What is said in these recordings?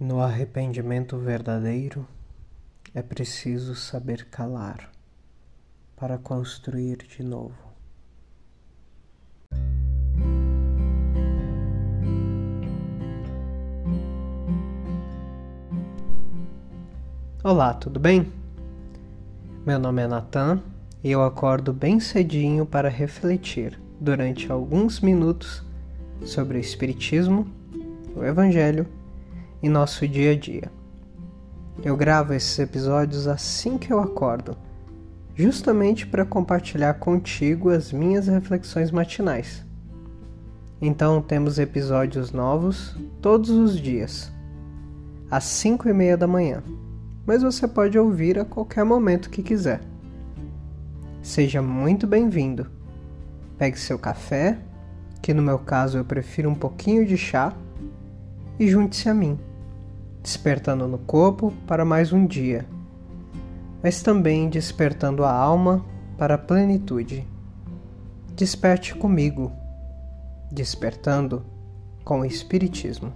No arrependimento verdadeiro, é preciso saber calar para construir de novo. Olá, tudo bem? Meu nome é Natan e eu acordo bem cedinho para refletir durante alguns minutos sobre o Espiritismo, o Evangelho em nosso dia a dia. Eu gravo esses episódios assim que eu acordo, justamente para compartilhar contigo as minhas reflexões matinais. Então temos episódios novos todos os dias, às 5 e meia da manhã, mas você pode ouvir a qualquer momento que quiser. Seja muito bem-vindo. Pegue seu café, que no meu caso eu prefiro um pouquinho de chá, e junte-se a mim despertando no corpo para mais um dia, mas também despertando a alma para a plenitude. Desperte comigo, despertando com o Espiritismo.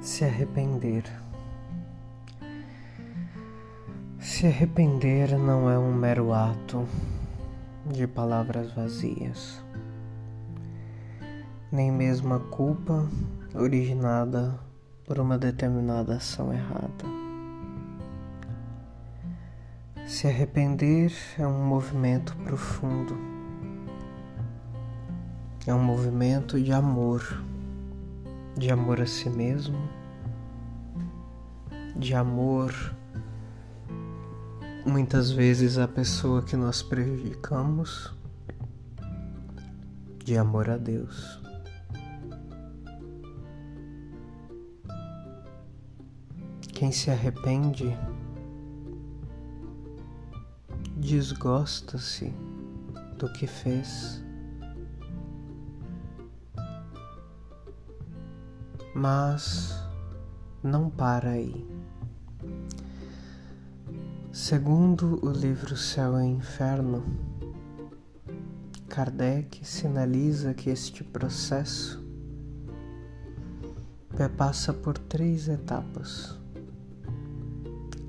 Se arrepender. Se arrepender não é um mero ato de palavras vazias, nem mesmo a culpa originada por uma determinada ação errada. Se arrepender é um movimento profundo, é um movimento de amor, de amor a si mesmo, de amor muitas vezes a pessoa que nós prejudicamos de amor a Deus. Quem se arrepende desgosta-se do que fez, mas não para aí. Segundo o livro Céu e Inferno, Kardec sinaliza que este processo passa por três etapas: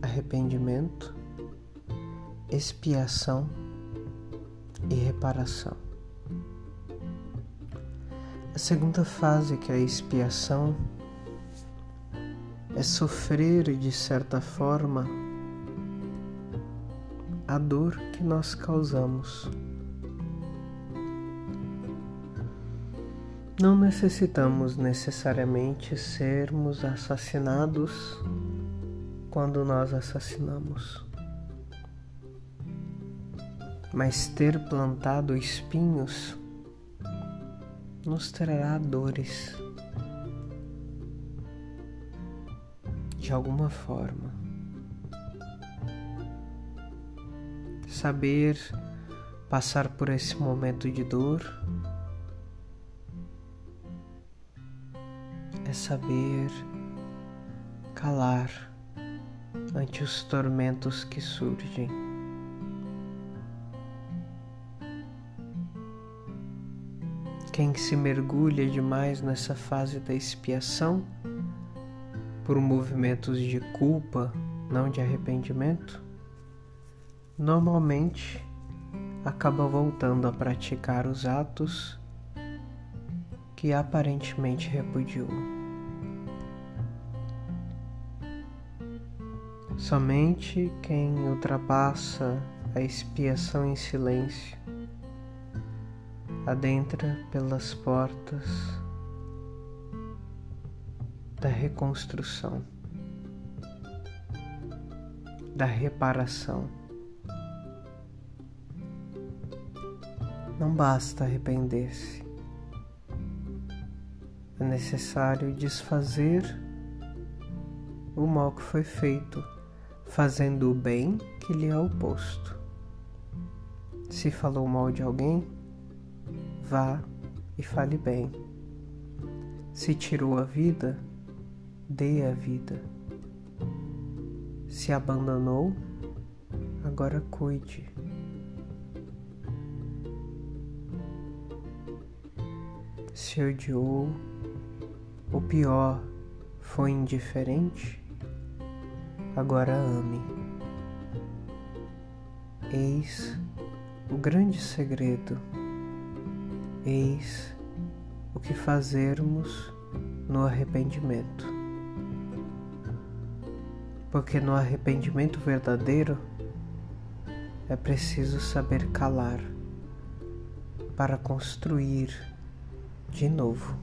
arrependimento, expiação e reparação. A segunda fase, que é a expiação, é sofrer de certa forma a dor que nós causamos. Não necessitamos necessariamente sermos assassinados quando nós assassinamos, mas ter plantado espinhos nos trará dores de alguma forma. Saber passar por esse momento de dor é saber calar ante os tormentos que surgem. Quem se mergulha demais nessa fase da expiação por movimentos de culpa, não de arrependimento, normalmente acaba voltando a praticar os atos que aparentemente repudiou. Somente quem ultrapassa a expiação em silêncio adentra pelas portas da reconstrução, da reparação. Não basta arrepender-se. É necessário desfazer o mal que foi feito, fazendo o bem que lhe é oposto. Se falou mal de alguém, vá e fale bem. Se tirou a vida, dê a vida. Se abandonou, agora cuide. Se odiou, o pior foi indiferente, agora ame. Eis o grande segredo, eis o que fazermos no arrependimento. Porque no arrependimento verdadeiro é preciso saber calar para construir de novo.